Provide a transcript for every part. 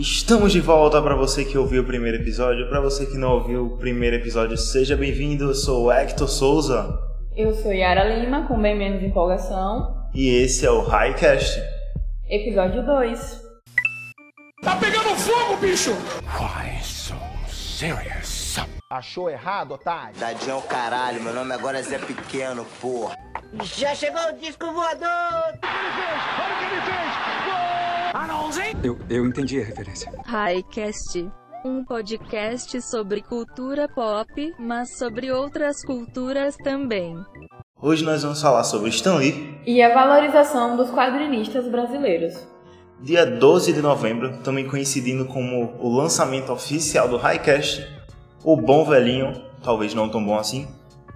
Estamos de volta para você que ouviu o primeiro episódio. Para você que não ouviu o primeiro episódio, seja bem-vindo. Eu sou o Hector Souza. Eu sou Yara Lima, com bem menos empolgação. E esse é o Highcast. Episódio 2. Tá pegando fogo, bicho! Why so serious? Achou errado, otário? Tadinho é o caralho, meu nome agora é Zé Pequeno, porra. Já chegou o disco voador! Eu, eu entendi a referência. Highcast, um podcast sobre cultura pop, mas sobre outras culturas também. Hoje nós vamos falar sobre Stan Lee. E a valorização dos quadrinistas brasileiros. Dia 12 de novembro, também coincidindo como o lançamento oficial do Highcast, o bom velhinho, talvez não tão bom assim,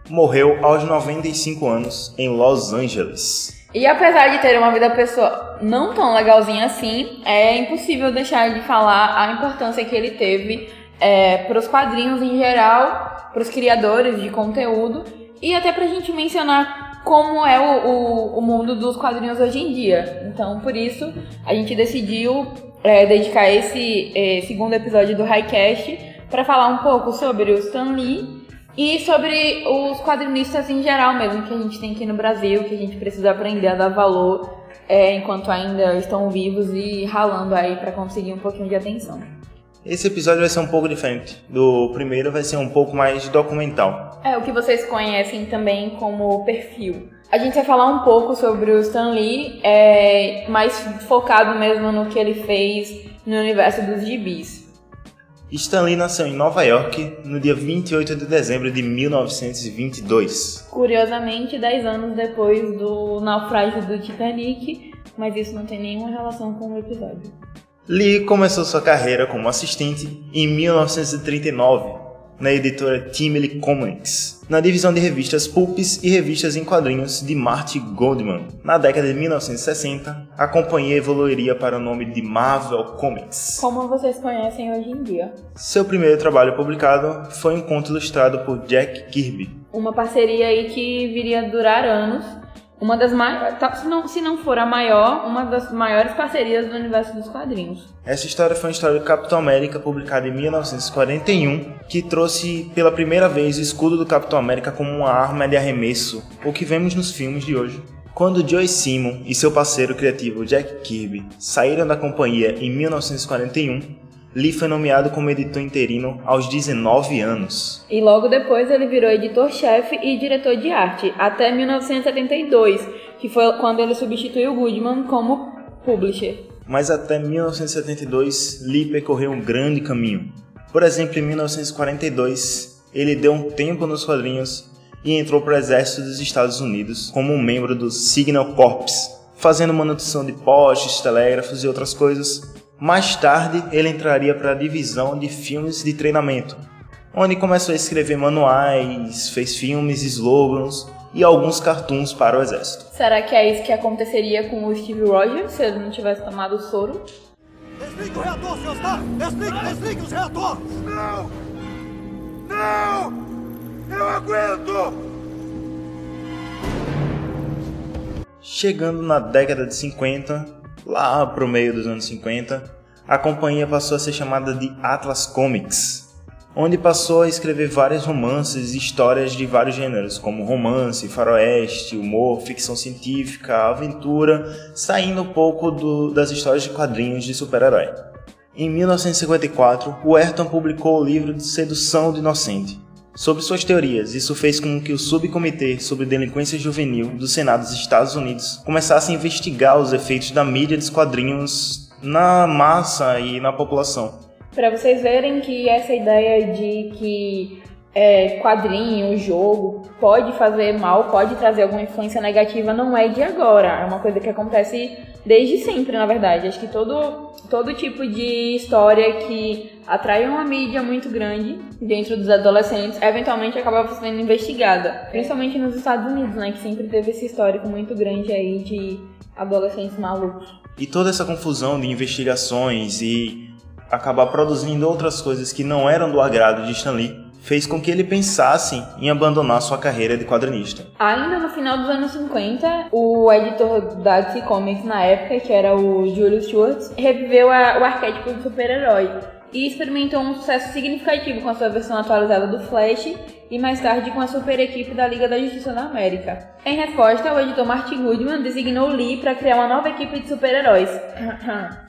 morreu aos 95 anos em Los Angeles. E apesar de ter uma vida pessoal não tão legalzinha assim, é impossível deixar de falar a importância que ele teve é, para os quadrinhos em geral, para os criadores de conteúdo e até para a gente mencionar como é o, o, o, mundo dos quadrinhos hoje em dia. Então, por isso, a gente decidiu é, dedicar esse é, segundo episódio do Highcast para falar um pouco sobre o Stan Lee e sobre os quadrinistas em geral mesmo, que a gente tem aqui no Brasil, que a gente precisa aprender a dar valor é, enquanto ainda estão vivos e ralando aí para conseguir um pouquinho de atenção. Esse episódio vai ser um pouco diferente. Do primeiro vai ser um pouco mais documental. É, o que vocês conhecem também como perfil. A gente vai falar um pouco sobre o Stan Lee, é, mais focado mesmo no que ele fez no universo dos gibis. Stanley nasceu em Nova York no dia 28 de dezembro de 1922. Curiosamente, 10 anos depois do naufrágio do Titanic, mas isso não tem nenhuma relação com o episódio. Lee começou sua carreira como assistente em 1939 na editora Timely Comics, na divisão de revistas pulps e revistas em quadrinhos de Marty Goldman. Na década de 1960, a companhia evoluiria para o nome de Marvel Comics. Como vocês conhecem hoje em dia. Seu primeiro trabalho publicado foi um conto ilustrado por Jack Kirby. Uma parceria aí que viria a durar anos uma das maiores, se não, se não for a maior, uma das maiores parcerias do universo dos quadrinhos. Essa história foi uma história do Capitão América, publicada em 1941, que trouxe pela primeira vez o escudo do Capitão América como uma arma de arremesso, o que vemos nos filmes de hoje. Quando Joe Simon e seu parceiro criativo Jack Kirby saíram da companhia em 1941, Lee foi nomeado como editor interino aos 19 anos. E logo depois ele virou editor-chefe e diretor de arte, até 1972, que foi quando ele substituiu Goodman como publisher. Mas até 1972, Lee percorreu um grande caminho. Por exemplo, em 1942, ele deu um tempo nos quadrinhos e entrou para o exército dos Estados Unidos como um membro do Signal Corps, fazendo manutenção de postes, telégrafos e outras coisas mais tarde, ele entraria para a divisão de filmes de treinamento, onde começou a escrever manuais, fez filmes, slogans e alguns cartoons para o exército. Será que é isso que aconteceria com o Steve Rogers se ele não tivesse tomado o soro? Desliga o reator, Sr. Stark! Desliga, desliga os reatores! Não! Não! Eu aguento! Chegando na década de 50, lá pro meio dos anos 50, a companhia passou a ser chamada de Atlas Comics, onde passou a escrever vários romances e histórias de vários gêneros, como romance, faroeste, humor, ficção científica, aventura, saindo um pouco do, das histórias de quadrinhos de super-herói. Em 1954, o Ayrton publicou o livro Sedução do Inocente, sobre suas teorias. Isso fez com que o Subcomitê sobre Delinquência Juvenil do Senado dos Estados Unidos começasse a investigar os efeitos da mídia dos quadrinhos na massa e na população. Para vocês verem que essa ideia de que é, quadrinho, jogo, pode fazer mal, pode trazer alguma influência negativa, não é de agora. É uma coisa que acontece desde sempre, na verdade. Acho que todo, todo tipo de história que atrai uma mídia muito grande dentro dos adolescentes, eventualmente acaba sendo investigada. Principalmente nos Estados Unidos, né? Que sempre teve esse histórico muito grande aí de adolescentes malucos. E toda essa confusão de investigações e acabar produzindo outras coisas que não eram do agrado de Stan Lee fez com que ele pensasse em abandonar sua carreira de quadrinista. Ainda no final dos anos 50, o editor da DC Comics na época, que era o Julius Schwartz, reviveu a, o arquétipo do super-herói e experimentou um sucesso significativo com a sua versão atualizada do Flash e mais tarde com a super equipe da Liga da Justiça da América. Em resposta, o editor Martin Goodman designou Lee para criar uma nova equipe de super-heróis.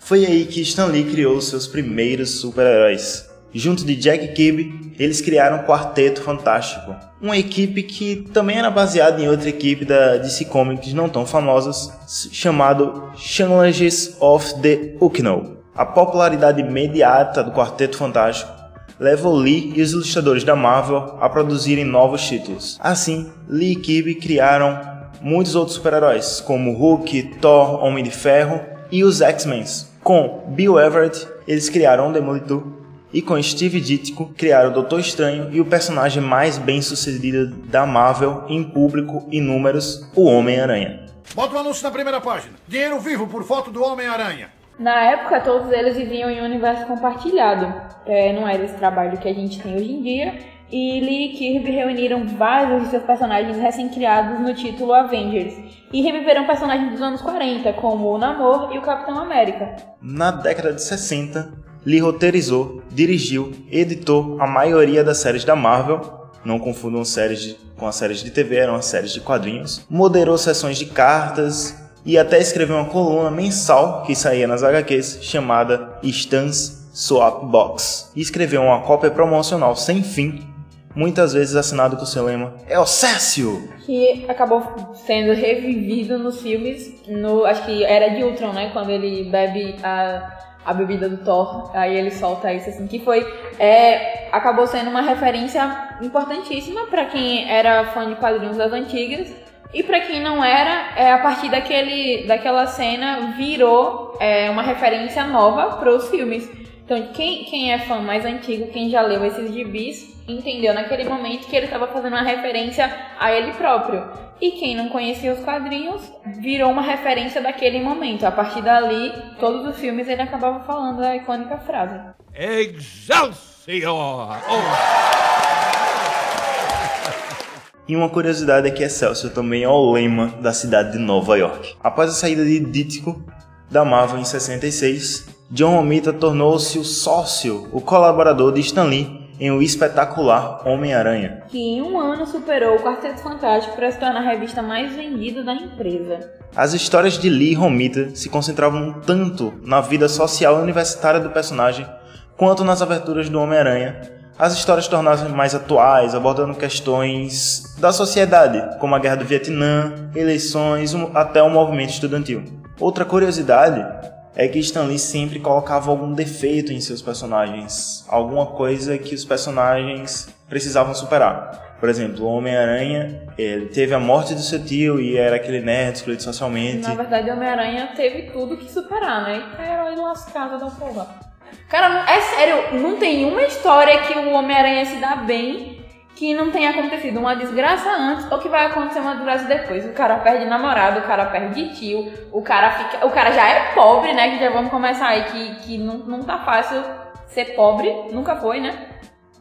Foi aí que Stan Lee criou seus primeiros super-heróis. Junto de Jack Kirby, eles criaram o Quarteto Fantástico, uma equipe que também era baseada em outra equipe da DC Comics não tão famosas, chamado Challenges of the Unknown. A popularidade imediata do Quarteto Fantástico levou Lee e os ilustradores da Marvel a produzirem novos títulos. Assim, Lee e Kirby criaram muitos outros super-heróis, como Hulk, Thor, Homem de Ferro e os X-Men. Com Bill Everett, eles criaram o Demolidor e com Steve Ditko criaram o Doutor Estranho e o personagem mais bem sucedido da Marvel em público e números, o Homem-Aranha. Bota o anúncio na primeira página. Dinheiro vivo por foto do Homem-Aranha. Na época, todos eles viviam em um universo compartilhado. É, não era esse trabalho que a gente tem hoje em dia. E Lee e Kirby reuniram vários de seus personagens recém-criados no título Avengers. E reviveram personagens dos anos 40, como o Namor e o Capitão América. Na década de 60, Lee roteirizou, dirigiu, editou a maioria das séries da Marvel, não confundam séries de, com as séries de TV, eram as séries de quadrinhos, moderou sessões de cartas e até escreveu uma coluna mensal que saía nas HQs chamada Stans Swap Box. E escreveu uma cópia promocional sem fim, muitas vezes assinado com seu lema É o Cécio! Que acabou sendo revivido nos filmes, no, acho que era de Ultron, né? Quando ele bebe a a bebida do Thor, aí ele solta isso assim, que foi é, acabou sendo uma referência importantíssima para quem era fã de quadrinhos das antigas e para quem não era, é, a partir daquele, daquela cena virou é, uma referência nova para os filmes. Então, quem, quem é fã mais antigo, quem já leu esses gibis, entendeu naquele momento que ele estava fazendo uma referência a ele próprio. E quem não conhecia os quadrinhos virou uma referência daquele momento. A partir dali, todos os filmes ele acabava falando a icônica frase: Excelsior! E uma curiosidade é que Excelsior também é o lema da cidade de Nova York. Após a saída de Dítico da Marvel em 66, John Romita tornou-se o sócio, o colaborador de Stan Lee em O Espetacular Homem-Aranha, que em um ano superou o Quarteto Fantástico para se tornar a revista mais vendida da empresa. As histórias de Lee Romita se concentravam tanto na vida social e universitária do personagem quanto nas aberturas do Homem-Aranha. As histórias tornaram-se mais atuais, abordando questões da sociedade, como a Guerra do Vietnã, eleições, até o movimento estudantil. Outra curiosidade é que Stan Lee sempre colocava algum defeito em seus personagens, alguma coisa que os personagens precisavam superar. Por exemplo, o Homem-Aranha, ele teve a morte do seu tio e era aquele nerd excluído socialmente. Na verdade, o Homem-Aranha teve tudo que superar, né? É herói lascado da porra. Cara, é sério, não tem uma história que o Homem-Aranha se dá bem que não tenha acontecido uma desgraça antes ou que vai acontecer uma desgraça depois. O cara perde namorado, o cara perde tio, o cara fica. O cara já é pobre, né? Que já vamos começar aí que, que não, não tá fácil ser pobre, nunca foi, né?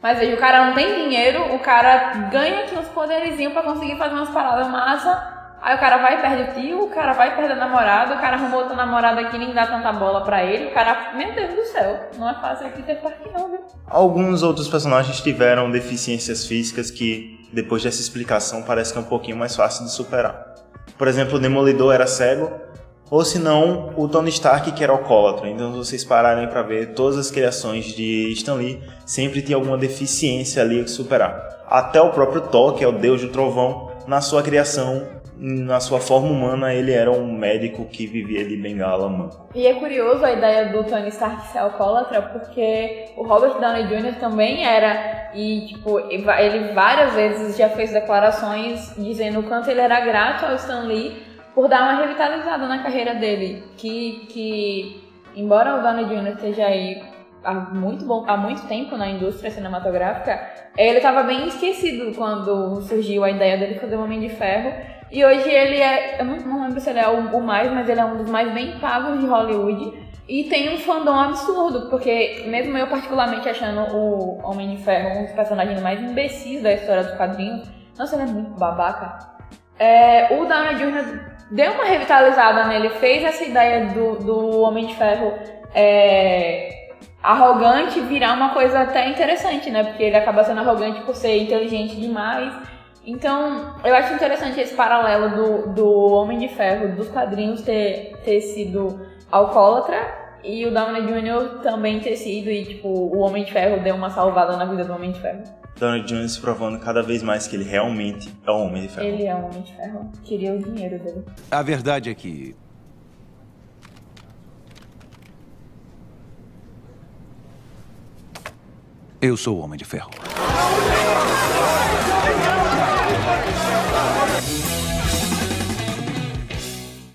Mas veja, o cara não tem dinheiro, o cara ganha aqui uns poderizinhos pra conseguir fazer umas paradas massa. Aí o cara vai e perde o tio, o cara vai e perde a namorada, o cara arrumou outra namorada aqui nem dá tanta bola pra ele. O cara, meu Deus do céu, não é fácil aqui ter parque não, viu? Alguns outros personagens tiveram deficiências físicas que, depois dessa explicação, parece que é um pouquinho mais fácil de superar. Por exemplo, o Demolidor era cego, ou se não, o Tony Stark que era alcoólatra. Então, se vocês pararem para ver, todas as criações de Stan Lee sempre tem alguma deficiência ali que superar. Até o próprio Thor, que é o deus do trovão, na sua criação na sua forma humana, ele era um médico que vivia de bengala, mano. E é curioso a ideia do Tony Stark ser alcoólatra, porque o Robert Downey Jr. também era, e tipo, ele várias vezes já fez declarações dizendo o quanto ele era grato ao Stan Lee por dar uma revitalizada na carreira dele. Que, que embora o Downey Jr. esteja aí há muito, bom, há muito tempo na indústria cinematográfica, ele estava bem esquecido quando surgiu a ideia dele fazer o Homem de Ferro. E hoje ele é, eu não, lembro se ele é o, o, mais, mas ele é um dos mais bem pagos de Hollywood. E tem um fandom absurdo, porque mesmo eu particularmente achando o Homem de Ferro um dos personagens mais imbecis da história dos quadrinhos, nossa, ele é muito babaca. É, o Downey Jr. deu uma revitalizada nele, fez essa ideia do, do Homem de Ferro é, arrogante virar uma coisa até interessante, né? Porque ele acaba sendo arrogante por ser inteligente demais. Então, eu acho interessante esse paralelo do, do Homem de Ferro, dos quadrinhos, ter, ter sido alcoólatra e o Downey Jr. também ter sido, e tipo, o Homem de Ferro deu uma salvada na vida do Homem de Ferro. Downey Jr. se provando cada vez mais que ele realmente é o Homem de Ferro. Ele é o Homem de Ferro. Queria o dinheiro dele. A verdade é que. Eu sou o Homem de Ferro.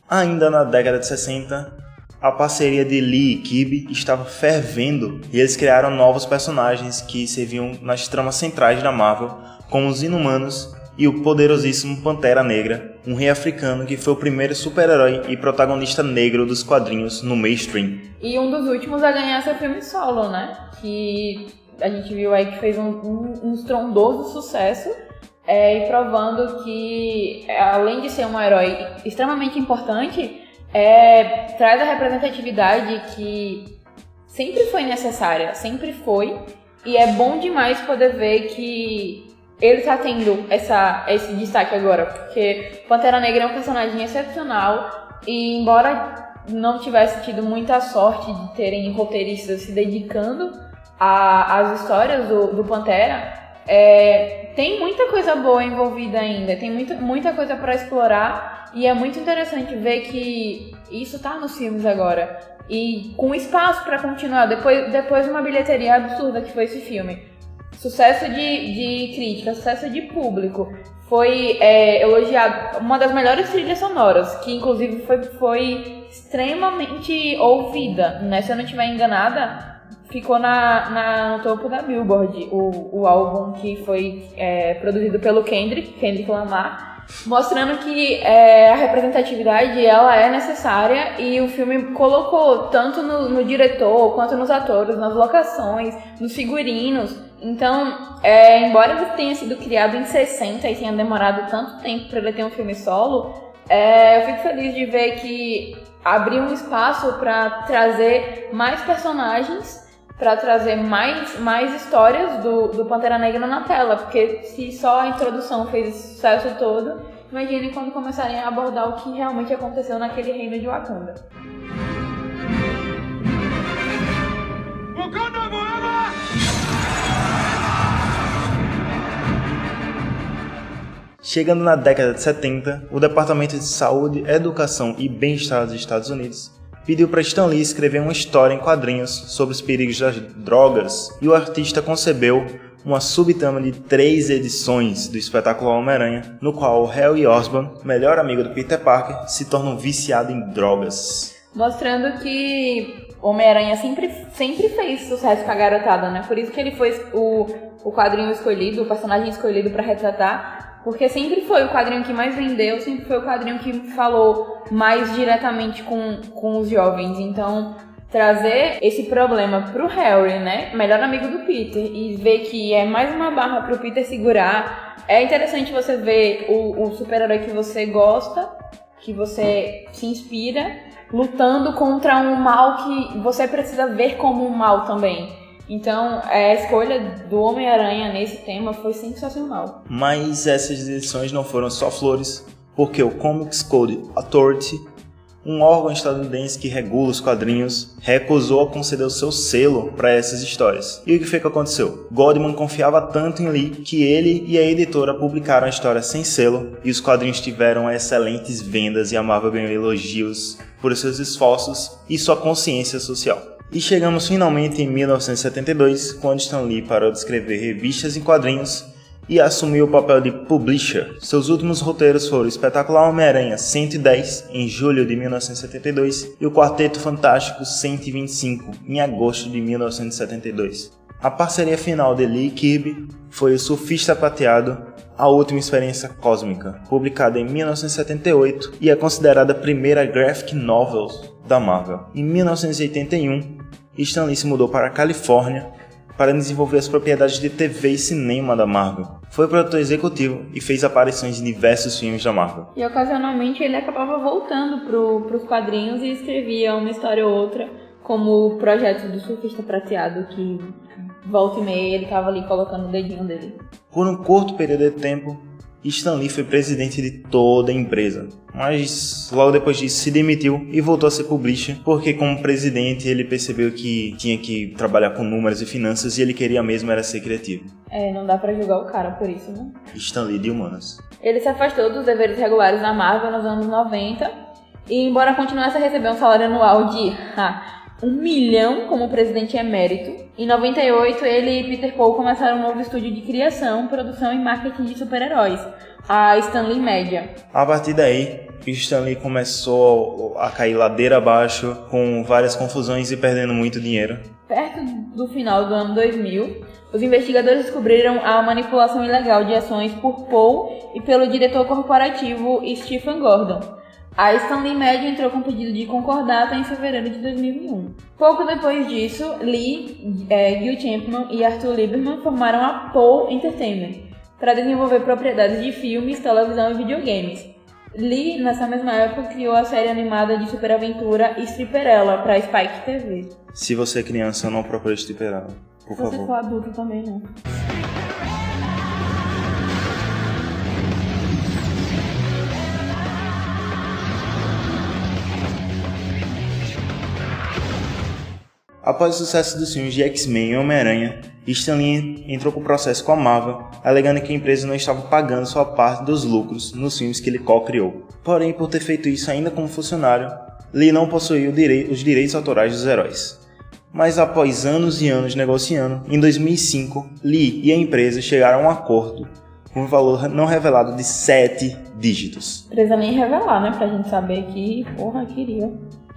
Ainda na década de 60, a parceria de Lee e Kib estava fervendo e eles criaram novos personagens que serviam nas tramas centrais da Marvel, como os Inumanos e o poderosíssimo Pantera Negra, um rei africano que foi o primeiro super-herói e protagonista negro dos quadrinhos no mainstream. E um dos últimos a ganhar seu filme solo, né? Que a gente viu aí que fez um, um, um estrondoso sucesso é, e provando que, além de ser um herói extremamente importante, é, traz a representatividade que sempre foi necessária, sempre foi, e é bom demais poder ver que ele tá tendo essa, esse destaque agora, porque Pantera Negra é um personagem excepcional e embora não tivesse tido muita sorte de terem roteiristas se dedicando às histórias do, do Pantera, é, tem muita coisa boa envolvida ainda, tem muita, muita coisa para explorar e é muito interessante ver que isso tá nos filmes agora e com espaço para continuar depois, depois de uma bilheteria absurda que foi esse filme. Sucesso de, de crítica, sucesso de público. Foi é, elogiado uma das melhores trilhas sonoras, que inclusive foi, foi extremamente ouvida, né? Se eu não estiver enganada, ficou na, na, no topo da Billboard, o, o álbum que foi é, produzido pelo Kendrick, Kendrick Lamar, mostrando que é, a representatividade ela é necessária e o filme colocou tanto no, no, diretor quanto nos atores, nas locações, nos figurinos. Então, é, embora ele tenha sido criado em 60 e tenha demorado tanto tempo para ele ter um filme solo, é, eu fico feliz de ver que abriu um espaço para trazer mais personagens para trazer mais, mais histórias do, do Pantera Negra na tela, porque se só a introdução fez esse sucesso todo, imagine quando começarem a abordar o que realmente aconteceu naquele reino de Wakanda. Wakanda forever! Chegando na década de 70, o Departamento de Saúde, Educação e Bem-Estar dos Estados Unidos pediu para Stan Lee escrever uma história em quadrinhos sobre os perigos das drogas e o artista concebeu uma subtrama de três edições do espetáculo Homem-Aranha, no qual Harry Osborn, melhor amigo do Peter Parker, se torna um viciado em drogas. Mostrando que Homem-Aranha sempre, sempre fez sucesso com a garotada, né? Por isso que ele foi o, o quadrinho escolhido, o personagem escolhido para retratar porque sempre foi o quadrinho que mais vendeu, sempre foi o quadrinho que falou mais diretamente com, com os jovens. Então, trazer esse problema pro Harry, né? Melhor amigo do Peter, e ver que é mais uma barra pro Peter segurar. É interessante você ver o, o super-herói que você gosta, que você se inspira, lutando contra um mal que você precisa ver como um mal também. Então, a escolha do Homem-Aranha nesse tema foi sensacional. Mas essas edições não foram só flores, porque o Comics Code Authority, um órgão estadunidense que regula os quadrinhos, recusou a conceder o seu selo para essas histórias. E o que foi que aconteceu? Goldman confiava tanto em Lee que ele e a editora publicaram a história sem selo e os quadrinhos tiveram excelentes vendas e a Marvel ganhou elogios por seus esforços e sua consciência social. E chegamos finalmente em 1972, quando Stan Lee parou de escrever revistas em quadrinhos e assumiu o papel de publisher. Seus últimos roteiros foram Espetacular Homem-Aranha 110, em julho de 1972, e o Quarteto Fantástico 125, em agosto de 1972. A parceria final de Lee e Kirby foi o Surfista Prateado, a Última Experiência Cósmica, publicada em 1978 e é considerada a primeira graphic novel da Marvel. Em 1981, Stan Lee se mudou para a Califórnia para desenvolver as propriedades de TV e cinema da Marvel. Foi produtor executivo e fez aparições em diversos filmes da Marvel. E ocasionalmente ele acabava voltando para os quadrinhos e escrevia uma história ou outra, como o projeto do surfista prateado, que volta e meia ele estava ali colocando o dedinho dele. Por um curto período de tempo, Stan Lee foi presidente de toda a empresa, mas logo depois disso se demitiu e voltou a ser publisher, porque como presidente ele percebeu que tinha que trabalhar com números e finanças e ele queria mesmo era ser criativo. É, não dá pra julgar o cara por isso, né? Stan Lee de humanas. Ele se afastou dos deveres regulares da Marvel nos anos 90 e, embora continuasse a receber um salário anual de um milhão como presidente emérito, em 98 ele e Peter Paul começaram um novo estúdio de criação, produção e marketing de super-heróis, a Stanley Media. A partir daí, Stanley começou a cair ladeira abaixo, com várias confusões e perdendo muito dinheiro. Perto do final do ano 2000, os investigadores descobriram a manipulação ilegal de ações por Paul e pelo diretor corporativo Stephen Gordon. A Stanley Media entrou com pedido de concordata em fevereiro de 2001. Pouco depois disso, Lee, é, Gil Champman e Arthur Lieberman formaram a Paul Entertainment para desenvolver propriedades de filmes, televisão e videogames. Lee, nessa mesma época, criou a série animada de superaventura Stripperella para Spike TV. Se você é criança, não procure Stripperella, por Se favor. você for adulto também não. Após o sucesso dos filmes de X-Men e Homem-Aranha, Stan Lee entrou com processo com a Marvel, alegando que a empresa não estava pagando sua parte dos lucros nos filmes que ele co-criou. Porém, por ter feito isso ainda como funcionário, Lee não possuía direi os direitos autorais dos heróis. Mas após anos e anos negociando, em 2005, Lee e a empresa chegaram a um acordo com um valor não revelado de 7 dígitos. Precisa nem revelar, né? Pra gente saber que, porra, queria.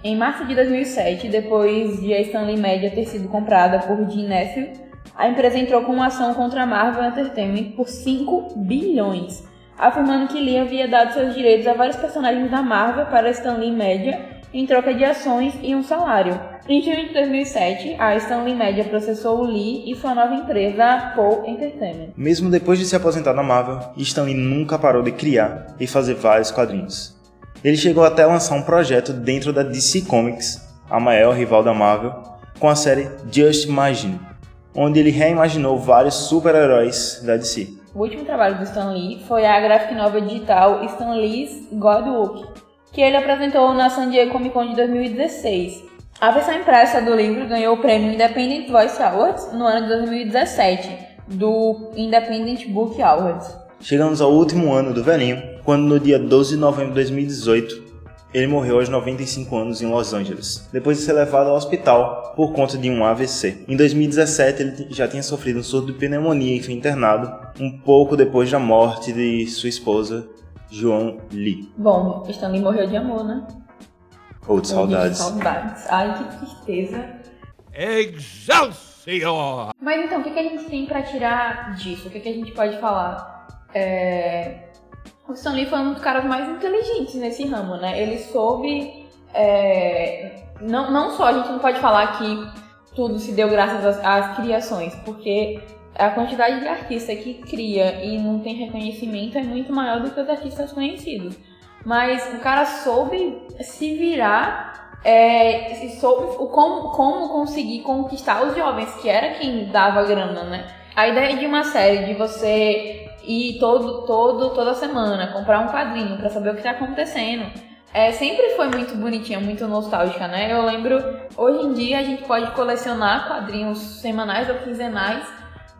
Em março de 2007, depois de a Stanley Media ter sido comprada por Jim Neffel, a empresa entrou com uma ação contra a Marvel Entertainment por 5 bilhões, afirmando que Lee havia dado seus direitos a vários personagens da Marvel para a Stanley Media em troca de ações e um salário. Em junho de 2007, a Stanley Media processou o Lee e sua nova empresa, a Paul Entertainment. Mesmo depois de se aposentar da Marvel, Stan Lee nunca parou de criar e fazer vários quadrinhos. Ele chegou até a lançar um projeto dentro da DC Comics, a maior rival da Marvel, com a série Just Imagine, onde ele reimaginou vários super-heróis da DC. O último trabalho do Stan Lee foi a graphic novel digital Stan Lee's God Walk, que ele apresentou na San Diego Comic Con de 2016. A versão impressa do livro ganhou o prêmio Independent Voice Awards no ano de 2017, do Independent Book Awards. Chegamos ao último ano do velhinho, quando no dia 12 de novembro de 2018, ele morreu aos 95 anos em Los Angeles, depois de ser levado ao hospital por conta de um AVC. Em 2017, ele já tinha sofrido um surto de pneumonia e foi internado, um pouco depois da morte de sua esposa, Joan Lee. Bom, Stanley morreu de amor, né? Ou de saudades. De saudades. Ai, que tristeza. Excelsior! Mas então, o que, a gente tem pra tirar disso? O que, que a gente pode falar? É... O Stan Lee foi um dos caras mais inteligentes nesse ramo, né? Ele soube. é, Não, não só a gente não pode falar que tudo se deu graças às, às criações, porque a quantidade de artista que cria e não tem reconhecimento é muito maior do que os artistas conhecidos. Mas o cara soube se virar é, soube como, como conseguir conquistar os jovens, que era quem dava grana, né? A ideia de uma série, de você ir todo, todo, toda semana, comprar um quadrinho pra saber o que tá acontecendo, é, sempre foi muito bonitinha, muito nostálgica, né? Eu lembro, hoje em dia a gente pode colecionar quadrinhos semanais ou quinzenais,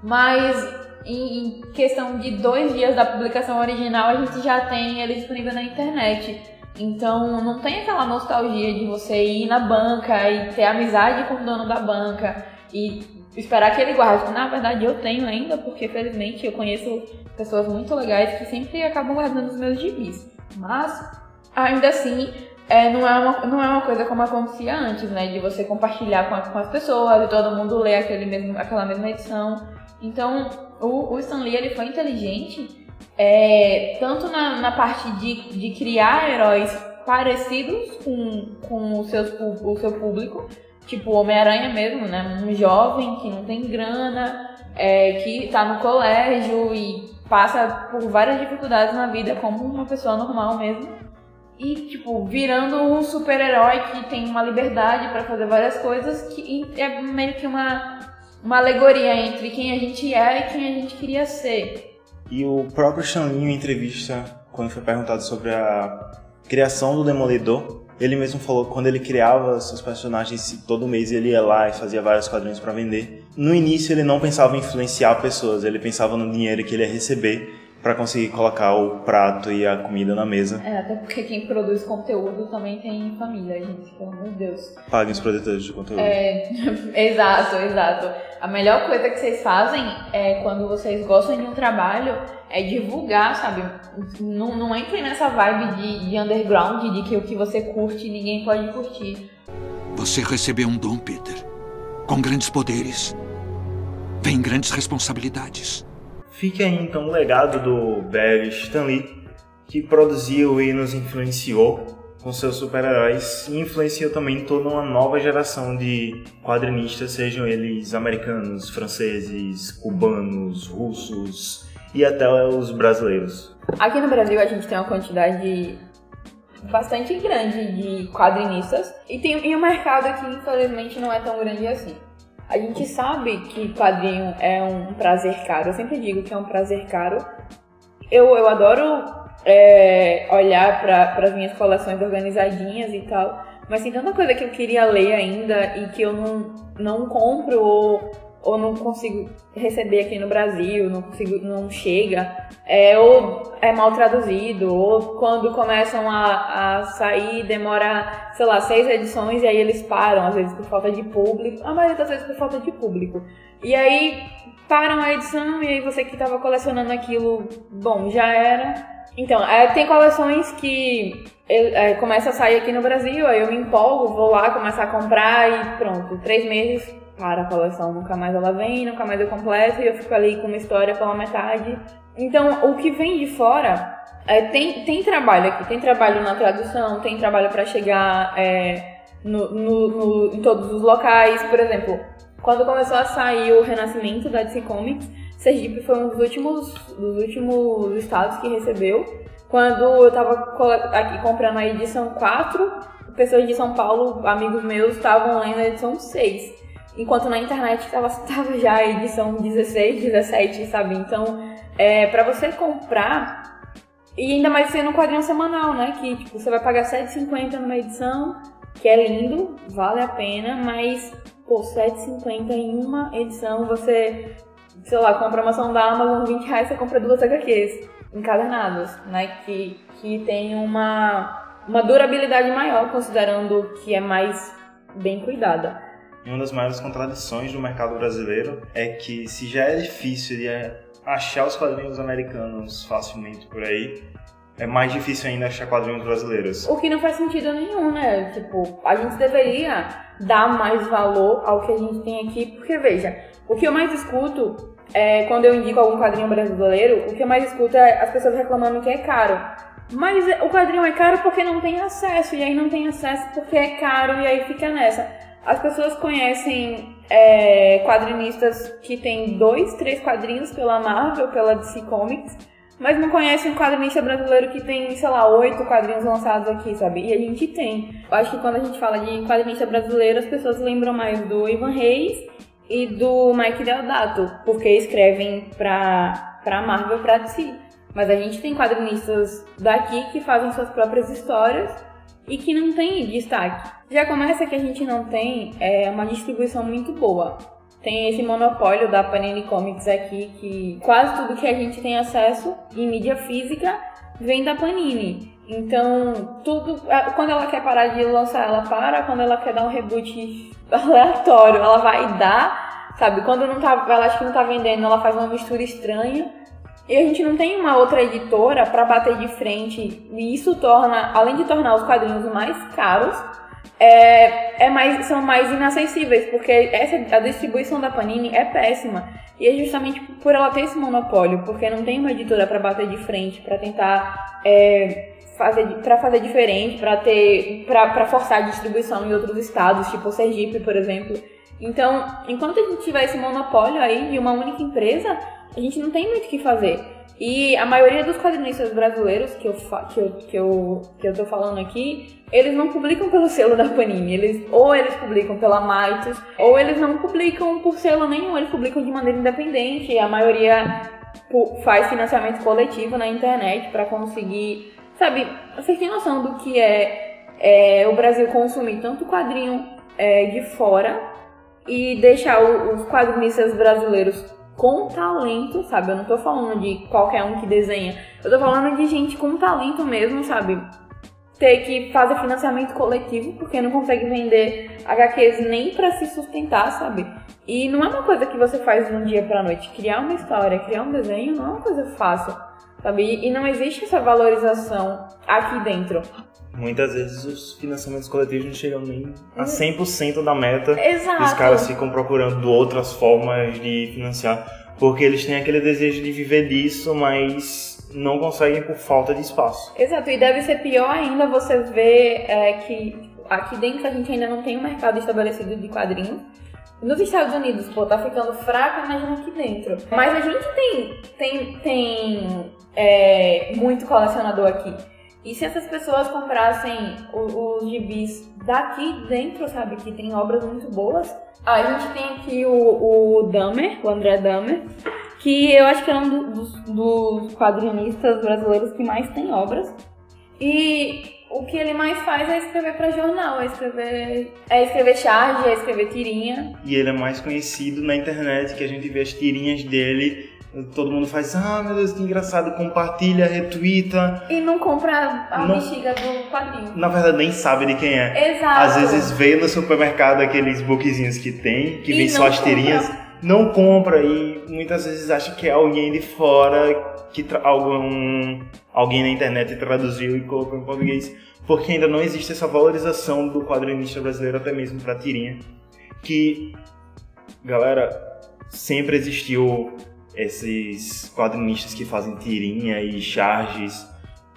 mas em questão de dois dias da publicação original a gente já tem ele disponível na internet. Então não tem aquela nostalgia de você ir na banca e ter amizade com o dono da banca e esperar que ele guarde. Na verdade eu tenho ainda, porque felizmente eu conheço pessoas muito legais que sempre acabam guardando os meus gibis. Mas ainda assim é, não, é uma, não é uma coisa como acontecia antes, né? De você compartilhar com, com as pessoas e todo mundo ler aquele mesmo, aquela mesma edição. Então, o, o Stan Lee ele foi inteligente, é, tanto na, na parte de, de criar heróis parecidos com, com o, seus, o seu público, tipo Homem-Aranha mesmo, né? Um jovem que não tem grana, é, que tá no colégio e passa por várias dificuldades na vida como uma pessoa normal mesmo. E, tipo, virando um super-herói que tem uma liberdade pra fazer várias coisas, que é meio que uma, uma alegoria entre quem a gente é e quem a gente queria ser. E o próprio Lee, em entrevista, quando foi perguntado sobre a criação do Demolidor, ele mesmo falou que quando ele criava seus personagens, todo mês ele ia lá e fazia vários quadrinhos para vender. No início ele não pensava em influenciar pessoas, ele pensava no dinheiro que ele ia receber para conseguir colocar o prato e a comida na mesa. É, até porque quem produz conteúdo também tem família, gente, pelo amor de Deus. Pague os produtores de conteúdo. É, exato, exato. A melhor coisa que vocês fazem é quando vocês gostam de um trabalho é divulgar, sabe? Não, não entrem nessa vibe de, de underground, de que o que você curte ninguém pode curtir. Você recebeu um dom, Peter. Com grandes poderes, vem grandes responsabilidades. Fica aí então o legado do Barry Stan Lee, que produziu e nos influenciou com seus super-heróis e influenciou também toda uma nova geração de quadrinistas, sejam eles americanos, franceses, cubanos, russos e até os brasileiros. Aqui no Brasil a gente tem uma quantidade bastante grande de quadrinistas e tem e o mercado aqui infelizmente não é tão grande assim. A gente sabe que quadrinho é um prazer caro. Eu sempre digo que é um prazer caro. Eu, eu adoro é, olhar para as minhas coleções organizadinhas e tal, mas tem tanta coisa que eu queria ler ainda e que eu não, não compro ou, ou não consigo receber aqui no Brasil, não consigo, não chega, é, ou é mal traduzido, ou quando começam a, a sair demora, sei lá, seis edições e aí eles param, às vezes por falta de público, a maioria das vezes por falta de público. E aí param a edição e aí você que estava colecionando aquilo, bom, já era. Então, é, tem coleções que é, começa a sair aqui no Brasil, aí eu me empolgo, vou lá começar a comprar e pronto, três meses para a coleção, nunca mais ela vem, nunca mais eu completo e eu fico ali com uma história pela metade. Então, o que vem de fora é, tem, tem trabalho aqui, tem trabalho na tradução, tem trabalho para chegar é, no, no, no, em todos os locais. Por exemplo, quando começou a sair o renascimento da DC Comics, Sergipe foi um dos últimos, dos últimos estados que recebeu. Quando eu tava aqui comprando a edição 4, pessoas de São Paulo, amigos meus, estavam lendo a edição 6. Enquanto na internet tava, tava já a edição 16, 17, sabe? Então, é, para você comprar, e ainda mais sendo um quadrinho semanal, né? Que tipo, você vai pagar R$7,50 numa edição, que é lindo, vale a pena, mas, pô, R$7,50 em uma edição, você, sei lá, compra uma ação da Amazon, 20 reais, você compra duas HQs encadernadas, né? Que, que tem uma, uma durabilidade maior, considerando que é mais bem cuidada. E uma das maiores contradições do mercado brasileiro é que se já é difícil de achar os quadrinhos americanos facilmente por aí, é mais difícil ainda achar quadrinhos brasileiros. O que não faz sentido nenhum, né? Tipo, a gente deveria dar mais valor ao que a gente tem aqui, porque veja, o que eu mais escuto é quando eu indico algum quadrinho brasileiro, o que eu mais escuto é as pessoas reclamando que é caro. Mas o quadrinho é caro porque não tem acesso, e aí não tem acesso porque é caro, e aí fica nessa. As pessoas conhecem é, quadrinistas que tem dois, três quadrinhos pela Marvel, pela DC Comics, mas não conhecem um quadrinista brasileiro que tem, sei lá, oito quadrinhos lançados aqui, sabe? E a gente tem. Eu acho que quando a gente fala de quadrinista brasileiro, as pessoas lembram mais do Ivan Reis e do Mike Deodato, porque escrevem pra, pra Marvel, pra DC. Mas a gente tem quadrinistas daqui que fazem suas próprias histórias e que não tem destaque. Já começa que a gente não tem é, uma distribuição muito boa. Tem esse monopólio da Panini Comics aqui, que quase tudo que a gente tem acesso em mídia física vem da Panini. Então, tudo. Quando ela quer parar de lançar, ela para. Quando ela quer dar um reboot aleatório, ela vai dar. Sabe? Quando não tá, ela acha que não tá vendendo, ela faz uma mistura estranha. E a gente não tem uma outra editora para bater de frente. E isso torna, além de tornar os quadrinhos mais caros, é, é mais, são mais inacessíveis, porque essa, a distribuição da Panini é péssima. E é justamente por ela ter esse monopólio, porque não tem uma editora para bater de frente, para tentar é, fazer para fazer diferente, para ter para forçar a distribuição em outros estados, tipo Sergipe, por exemplo. Então, enquanto a gente tiver esse monopólio aí de uma única empresa, a gente não tem muito o que fazer. E a maioria dos quadrinistas brasileiros que eu, que, eu, que, eu, que eu tô falando aqui, eles não publicam pelo selo da Panini. Eles, ou eles publicam pela Mitos, ou eles não publicam por selo nenhum, eles publicam de maneira independente. A maioria faz financiamento coletivo na internet para conseguir. Sabe, vocês têm noção do que é, é o Brasil consumir tanto quadrinho é, de fora e deixar o, os quadrinistas brasileiros com talento, sabe? Eu não tô falando de qualquer um que desenha. Eu tô falando de gente com talento mesmo, sabe? Ter que fazer financiamento coletivo porque não consegue vender HQs nem para se sustentar, sabe? E não é uma coisa que você faz de um dia pra noite. Criar uma história, criar um desenho não é uma coisa fácil, sabe? E não existe essa valorização aqui dentro. Muitas vezes os financiamentos coletivos não chegam nem a 100% da meta. Exato. Os caras ficam procurando outras formas de financiar, porque eles têm aquele desejo de viver disso, mas não conseguem por falta de espaço. Exato, e deve ser pior ainda você ver é, que aqui dentro a gente ainda não tem um mercado estabelecido de quadrinhos. Nos Estados Unidos, pô, tá ficando fraco, imagina aqui dentro. Mas a gente tem, tem, tem é, muito colecionador aqui. E se essas pessoas comprassem os, gibis daqui dentro, sabe, que tem obras muito boas. A gente tem aqui o, o Dahmer, o André Dahmer, que eu acho que é um dos, dos quadrinistas brasileiros que mais tem obras. E o que ele mais faz é escrever para jornal, é escrever, é escrever charge, é escrever tirinha. E ele é mais conhecido na internet, que a gente vê as tirinhas dele Todo mundo faz, ah meu Deus, que engraçado, compartilha, retweeta. E não compra a não, bexiga do quadrinho. Na verdade, nem sabe de quem é. Exato. Às vezes vê no supermercado aqueles bookzinhos que tem, que vem só as tirinhas, não compra e muitas vezes acha que é alguém de fora que algum, alguém na internet traduziu e colocou em português. Porque ainda não existe essa valorização do quadrinista brasileiro, até mesmo pra tirinha. Que, galera, sempre existiu esses quadrinistas que fazem tirinha e charges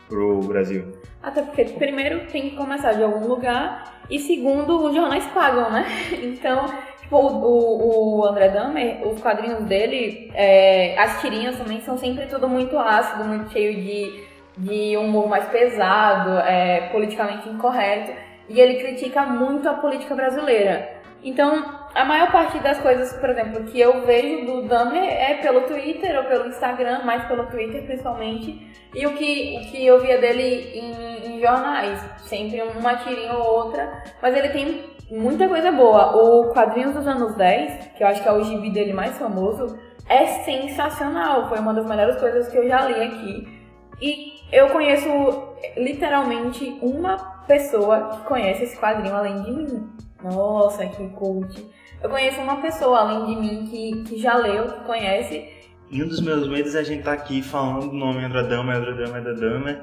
pro Brasil? Até porque, primeiro, tem que começar de algum lugar, e segundo, os jornais pagam, né? Então, tipo, o, o André Dahmer, os quadrinhos dele, é, as tirinhas também são sempre tudo muito ácido, muito cheio de, de humor mais pesado, é, politicamente incorreto, e ele critica muito a política brasileira. Então, a maior parte das coisas, por exemplo, que eu vejo do Dahmer é pelo Twitter ou pelo Instagram, mais pelo Twitter principalmente. E o que, o que eu via dele em, em jornais, sempre uma tirinha ou outra. Mas ele tem muita coisa boa. O Quadrinhos dos Anos 10, que eu acho que é o gibi dele mais famoso, é sensacional. Foi uma das melhores coisas que eu já li aqui. E eu conheço literalmente uma pessoa que conhece esse quadrinho além de mim. Nossa, que cult. Eu conheço uma pessoa além de mim que, que já leu, que conhece. E um dos meus medos é a gente estar tá aqui falando o nome Andra Dama, Andra Dama, Andra Dama.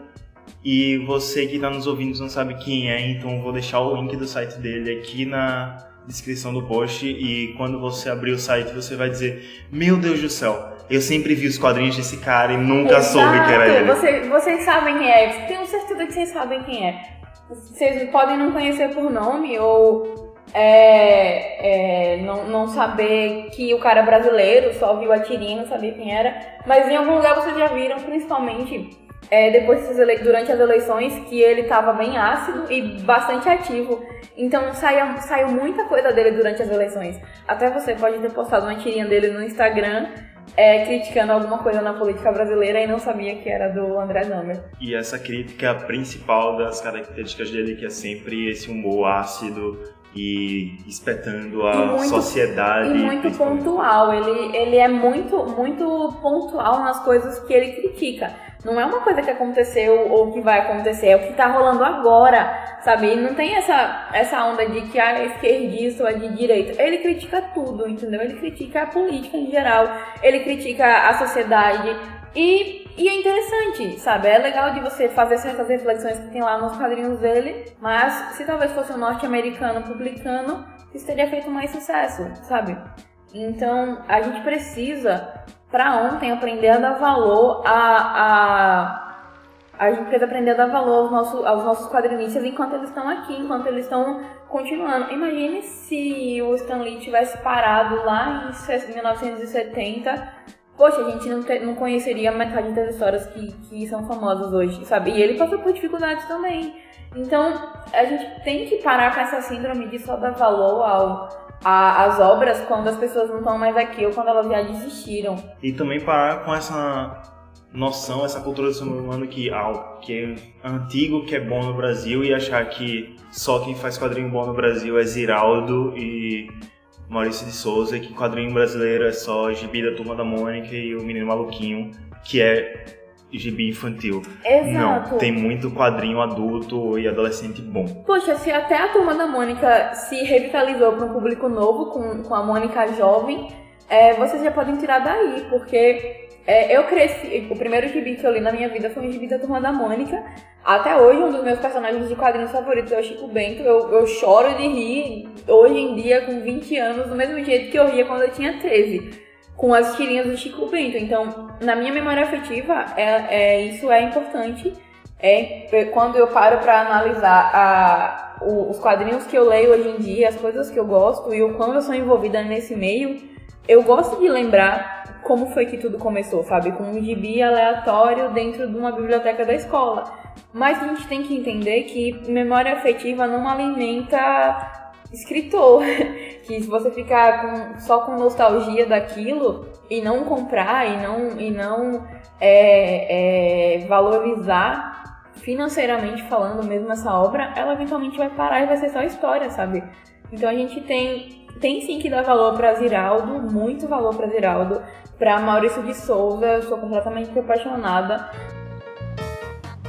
E você que está nos ouvindo não sabe quem é, então vou deixar o link do site dele aqui na descrição do post. E quando você abrir o site, você vai dizer: Meu Deus do céu, eu sempre vi os quadrinhos desse cara e nunca Exato. soube que era ele. Você, vocês sabem quem é, tenho certeza que vocês sabem quem é. Vocês podem não conhecer por nome ou é, é, não, não saber que o cara é brasileiro, só viu a tirinha, não sabia quem era. Mas em algum lugar vocês já viram, principalmente é, depois durante as eleições, que ele estava bem ácido e bastante ativo. Então saia, saiu muita coisa dele durante as eleições. Até você pode ter postado uma tirinha dele no Instagram é, criticando alguma coisa na política brasileira e não sabia que era do André Zamer. E essa crítica principal das características dele, que é sempre esse humor ácido, e espetando a muito, sociedade. E muito pontual. Ele, ele é muito, muito pontual nas coisas que ele critica. Não é uma coisa que aconteceu ou que vai acontecer, é o que tá rolando agora, sabe? E não tem essa, essa onda de que ah, é esquerdista ou é de direita. Ele critica tudo, entendeu? Ele critica a política em geral, ele critica a sociedade, e, e, é interessante, sabe? É legal de você fazer certas reflexões que tem lá nos quadrinhos dele, mas se talvez fosse um norte-americano publicando, isso teria feito mais sucesso, sabe? Então a gente precisa, para ontem, aprender a dar valor a, a, a gente precisa aprender a dar valor aos nossos, aos nossos quadrinistas enquanto eles estão aqui, enquanto eles estão continuando. Imagine se o Stan Lee tivesse parado lá em 1970. Poxa, a gente não, te, não conheceria metade das histórias que, que são famosas hoje, sabe? E ele passou por dificuldades também. Então, a gente tem que parar com essa síndrome de só dar valor ao, a, as obras quando as pessoas não estão mais aqui ou quando elas já desistiram. E também parar com essa noção, essa cultura do ser humano que algo que é antigo, que é bom no Brasil e achar que só quem faz quadrinho bom no Brasil é Ziraldo e Maurício de Souza, que quadrinho brasileiro é só Gibi da Turma da Mônica e o Menino Maluquinho, que é gibi infantil. Exato. Não, tem muito quadrinho adulto e adolescente bom. Poxa, se até a Turma da Mônica se revitalizou para um público novo, com, com a Mônica jovem, é, vocês já podem tirar daí, porque é, eu cresci. O primeiro gibi que eu li na minha vida foi um gibi da Turma da Mônica. Até hoje, um dos meus personagens de quadrinhos favoritos é o Chico Bento. Eu, eu choro de rir hoje em dia, com 20 anos, do mesmo jeito que eu ria quando eu tinha 13, com as tirinhas do Chico Bento. Então, na minha memória afetiva, é, é isso é importante. É quando eu paro para analisar a, o, os quadrinhos que eu leio hoje em dia, as coisas que eu gosto e o quando eu sou envolvida nesse meio, eu gosto de lembrar como foi que tudo começou, sabe? Com um gibi aleatório dentro de uma biblioteca da escola. Mas a gente tem que entender que memória afetiva não alimenta escritor. que se você ficar com, só com nostalgia daquilo e não comprar e não, e não é, é, valorizar financeiramente falando mesmo essa obra, ela eventualmente vai parar e vai ser só história, sabe? Então a gente tem, tem sim que dar valor para Ziraldo, muito valor para Ziraldo para Maurício de Souza. Eu sou completamente apaixonada.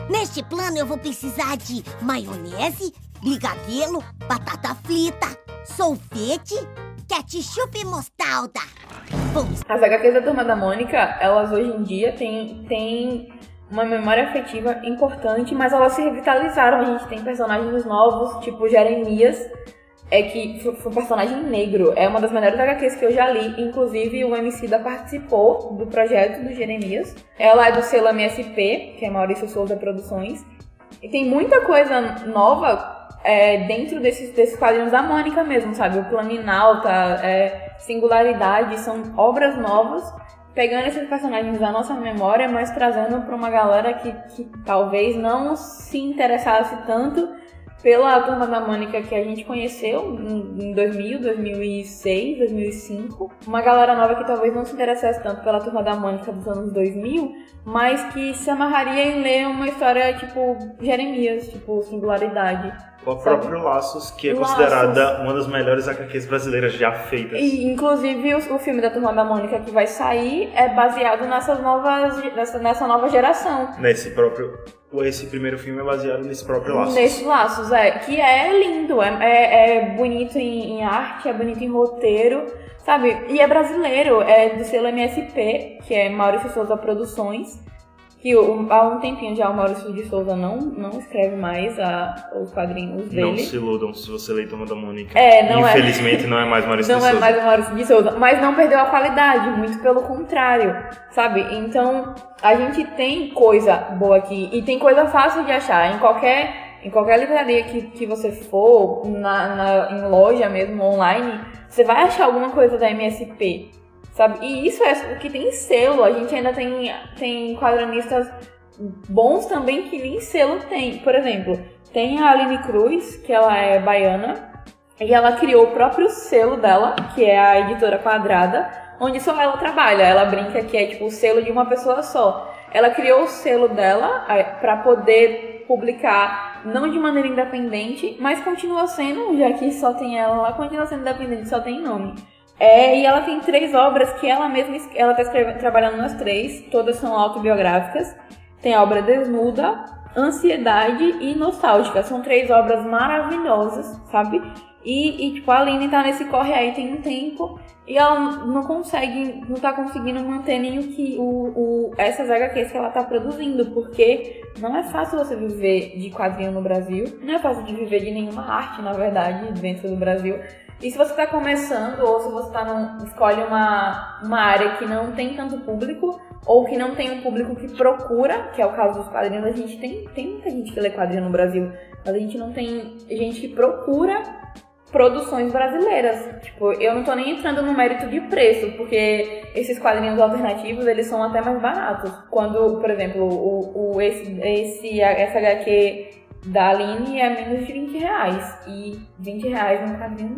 Neste plano eu vou precisar de maionese, brigadeiro, batata frita, sorvete, ketchup e mostarda. Vamos. As HQs da Turma da Mônica, elas hoje em dia têm, têm uma memória afetiva importante, mas elas se revitalizaram. A gente tem personagens novos, tipo Jeremias, é que foi um personagem negro. É uma das melhores HQs que eu já li. Inclusive, o MC da participou do projeto do Jeremias. Ela é do selo MSP, que é Maurício Souza Produções. E tem muita coisa nova é, dentro desses, desses quadrinhos da Mônica mesmo, sabe? O Planinalta, é, Singularidade, são obras novas. Pegando esses personagens da nossa memória, mas trazendo para uma galera que, que talvez não se interessasse tanto pela Turma da Mônica que a gente conheceu em 2000, 2006, 2005. Uma galera nova que talvez não se interessasse tanto pela Turma da Mônica dos anos 2000, mas que se amarraria em ler uma história tipo Jeremias, tipo Singularidade. O próprio Laços, que é Laços. considerada uma das melhores HQs brasileiras já feitas. E, inclusive, o, o, filme da Turma da Mônica que vai sair é baseado nessas novas, nessa, nessa nova geração. Nesse próprio esse primeiro filme é baseado nesse próprio Laços. Nesse Laços, é. Que é lindo, é, é, é bonito em, em, arte, é bonito em roteiro, sabe? E é brasileiro, é do selo MSP, que é Maurício Souza Produções que há um tempinho já o Maurício de Souza não, não escreve mais a, os quadrinhos dele. Não se iludam se você lê Turma da Mônica. É, não é. Infelizmente é. não é mais Maurício não de Souza. Não é mais o Maurício de Souza, mas não perdeu a qualidade, muito pelo contrário, sabe? Então, a gente tem coisa boa aqui e tem coisa fácil de achar em qualquer em qualquer livraria que, que você for, na, na, em loja mesmo, online, você vai achar alguma coisa da MSP sabe? E isso é o que tem selo. A gente ainda tem, tem quadranistas bons também que nem selo tem. Por exemplo, tem a Aline Cruz, que ela é baiana, e ela criou o próprio selo dela, que é a editora quadrada, onde só ela trabalha. Ela brinca que é tipo o selo de uma pessoa só. Ela criou o selo dela para poder publicar não de maneira independente, mas continua sendo, já que só tem ela lá, continua sendo independente, só tem nome. É, e ela tem três obras que ela mesma ela está trabalhando nas três, todas são autobiográficas. Tem a obra Desnuda, Ansiedade e Nostálgica. São três obras maravilhosas, sabe? E, e tipo, a Aline tá nesse corre aí tem um tempo e ela não consegue, não tá conseguindo manter nem o que o, o, essas HQs que ela tá produzindo, porque não é fácil você viver de quadrinho no Brasil, não é fácil de viver de nenhuma arte, na verdade, dentro do Brasil. E se você está começando ou se você tá num, escolhe uma, uma área que não tem tanto público, ou que não tem um público que procura, que é o caso dos quadrinhos. A gente tem, tem muita gente que lê quadrinho no Brasil, mas a gente não tem gente que procura produções brasileiras. Tipo, eu não tô nem entrando no mérito de preço, porque esses quadrinhos alternativos, eles são até mais baratos. Quando, por exemplo, o, o esse, esse essa HQ da Aline é menos de 20 reais. E 20 reais num quadrinho.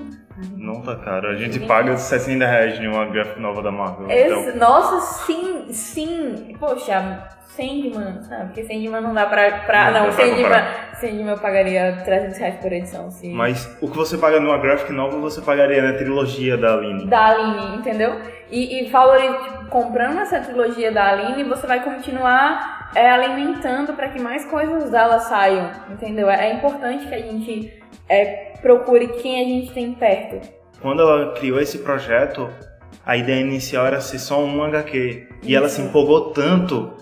Não tá caro. A gente paga 60 reais em uma graphic nova da Marvel. Esse- então. Nossa, sim, sim. Poxa, Sandman, sabe? Porque Sandman não dá pra. pra Não não, dá pra Sandman. Sandman eu pagaria 300 reais por edição. Se... Mas o que você paga numa graphic nova, você pagaria na trilogia da Aline. da Aline, entendeu? E, e valoriz- tipo, comprando essa trilogia da Aline, você vai continuar é, alimentando para que mais coisas dela saiam, entendeu? É, é importante que a gente é, procure quem a gente tem perto. Quando ela criou esse projeto, a ideia inicial era ser só um HQ. E ela se empolgou tanto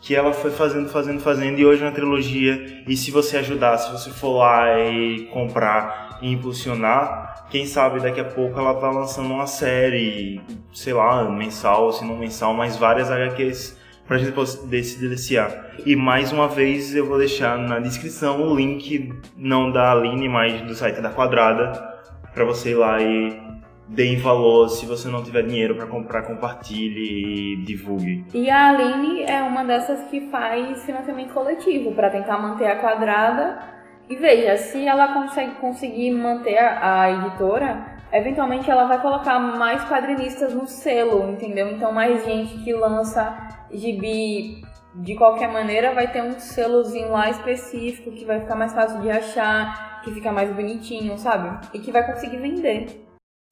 que ela foi fazendo, fazendo, fazendo, e hoje é uma trilogia. E se você ajudar, se você for lá e comprar e impulsionar, quem sabe daqui a pouco ela tá lançando uma série, sei lá, mensal, se não mensal, mas várias HQs pra gente poder se deliciar. E mais uma vez eu vou deixar na descrição o link, não da Aline, mas do site da Quadrada, pra você ir lá e deem valor. Se você não tiver dinheiro pra comprar, compartilhe e divulgue. E a Aline é uma dessas que faz financiamento coletivo para tentar manter a quadrada. E veja, se ela consegue conseguir manter a, a editora, eventualmente ela vai colocar mais quadrinistas no selo, entendeu? Então mais gente que lança gibi de qualquer maneira vai ter um selozinho lá específico que vai ficar mais fácil de achar, que fica mais bonitinho, sabe? E que vai conseguir vender.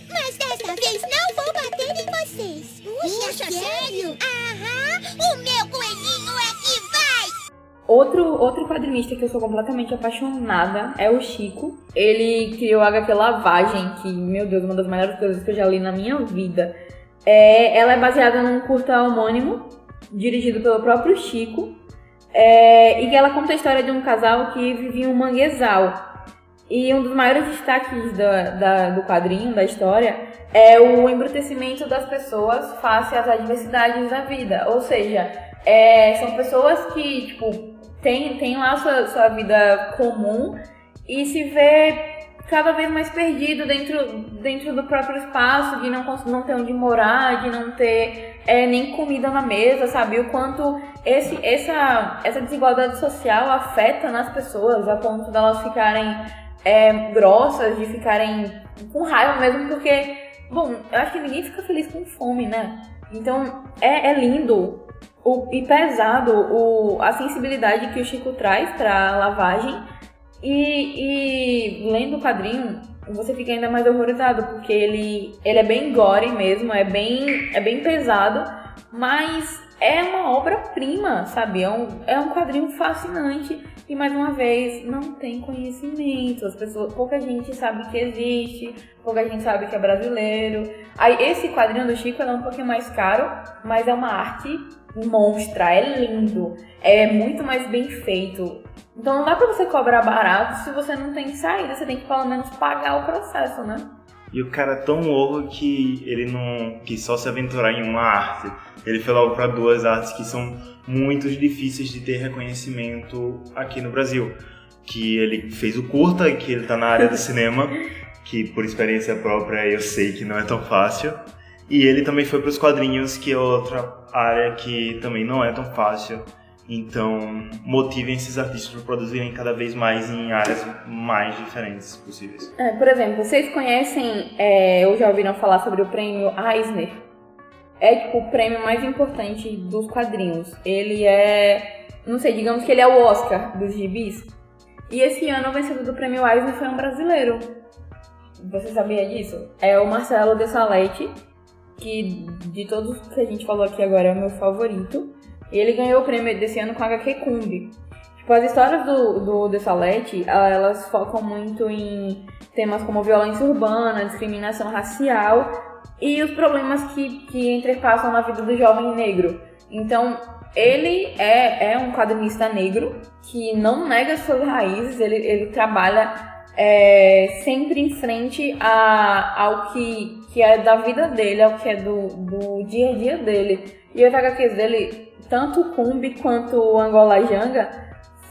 Mas dessa vez não vou bater em vocês. Puxa, sério? Aham, o meu Outro, outro quadrinista que eu sou completamente apaixonada é o Chico. Ele criou a HQ Lavagem, que, meu Deus, uma das melhores coisas que eu já li na minha vida. É, ela é baseada num curta homônimo, dirigido pelo próprio Chico. É, e ela conta a história de um casal que vivia um manguezal. E um dos maiores destaques da- da- do quadrinho, da história, é o embrutecimento das pessoas face às adversidades da vida. Ou seja, é, são pessoas que, tipo, têm tem lá sua, sua vida comum e se vê cada vez mais perdido dentro, dentro do próprio espaço, de não, não ter onde morar, de não ter é, nem comida na mesa, sabe? O quanto esse, essa, essa desigualdade social afeta nas pessoas a ponto delas ficarem é, grossas, de ficarem com raiva mesmo, porque, bom, eu acho que ninguém fica feliz com fome, né? Então é, é lindo o, e pesado o, a sensibilidade que o Chico traz pra lavagem. E, e lendo o quadrinho, você fica ainda mais horrorizado, porque ele, ele é bem gore mesmo, é bem, é bem pesado, mas é uma obra-prima, sabe? É um, é um quadrinho fascinante e mais uma vez não tem conhecimento. As pessoas, pouca gente sabe que existe, pouca gente sabe que é brasileiro. Aí esse quadrinho do Chico é um pouquinho mais caro, mas é uma arte monstra, é lindo, é muito mais bem feito. Então não dá pra você cobrar barato se você não tem saída, você tem que pelo menos pagar o processo, né? E o cara é tão louco que ele não quis só se aventurar em uma arte. Ele foi logo para duas artes que são muito difíceis de ter reconhecimento aqui no Brasil. Que ele fez o curta, que ele tá na área do cinema, que por experiência própria eu sei que não é tão fácil. E ele também foi para os quadrinhos, que é outra área que também não é tão fácil. Então, motivem esses artistas para produzirem cada vez mais em áreas mais diferentes possíveis. É, por exemplo, vocês conhecem é, ou já ouviram falar sobre o prêmio Eisner? É tipo o prêmio mais importante dos quadrinhos. Ele é, não sei, digamos que ele é o Oscar dos gibis. E esse ano o vencedor do prêmio Eisner foi um brasileiro. Você sabia disso? É o Marcelo de Salete, que de todos que a gente falou aqui agora é o meu favorito. E ele ganhou o prêmio desse ano com a HQ Kumbi. Tipo, as histórias do, do De Salete, elas focam muito em temas como violência urbana, discriminação racial e os problemas que, que entrepassam na vida do jovem negro. Então, ele é, é um quadrinista negro que não nega suas raízes, ele, ele trabalha é, sempre em frente a, ao que, que é da vida dele, é o que é do, do dia a dia dele. E as HQs dele, tanto o Kumbi quanto o Angola Janga,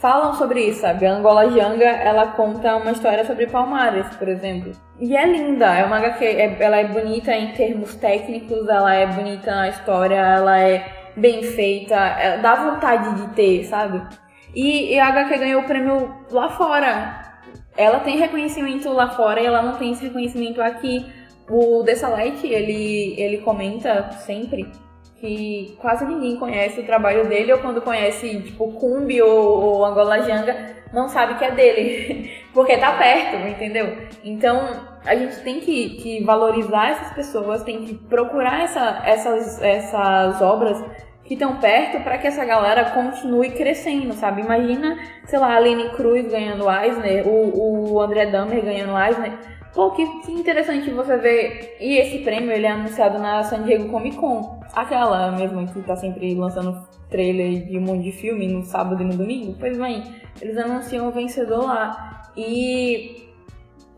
falam sobre isso, sabe? A Angola Janga, ela conta uma história sobre Palmares, por exemplo. E é linda, é uma HQ, é, ela é bonita em termos técnicos, ela é bonita na história, ela é bem feita, é, dá vontade de ter, sabe? E, e a HQ ganhou o prêmio lá fora. Ela tem reconhecimento lá fora e ela não tem esse reconhecimento aqui. O Dessalete, ele, ele comenta sempre que quase ninguém conhece o trabalho dele, ou quando conhece, tipo, Kumbi ou, ou Angola Janga, não sabe que é dele, porque tá perto, entendeu? Então, a gente tem que, que valorizar essas pessoas, tem que procurar essa, essas, essas obras que estão perto para que essa galera continue crescendo, sabe? Imagina, sei lá, a Aline Cruz ganhando Eisner, o, o André Dahmer ganhando Eisner. Pô, que, interessante você ver. E esse prêmio ele é anunciado na San Diego Comic Con. Aquela mesmo que tá sempre lançando trailer de um monte de filme no sábado e no domingo. Pois bem, eles anunciam o vencedor lá. E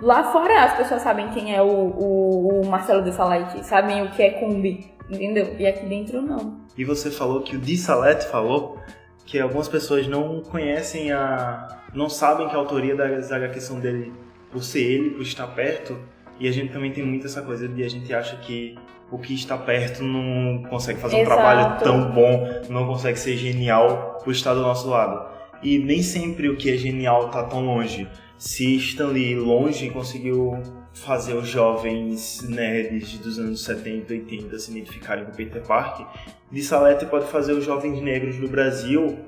lá fora as pessoas sabem quem é o, o, o Marcelo de Salete, sabem o que é Kumbi. Entendeu? E aqui dentro não. E você falou que o Di Salete falou que algumas pessoas não conhecem a. não sabem que a autoria das HQs são dele por ser ele, por estar perto. E a gente também tem muito essa coisa de a gente acha que o que está perto não consegue fazer Exato. um trabalho tão bom, não consegue ser genial por estar do nosso lado. E nem sempre o que é genial está tão longe. Se Stanley longe conseguiu fazer os jovens nerds dos anos 70 e 80 se identificarem com Peter Parker, de Salete pode fazer os jovens negros do Brasil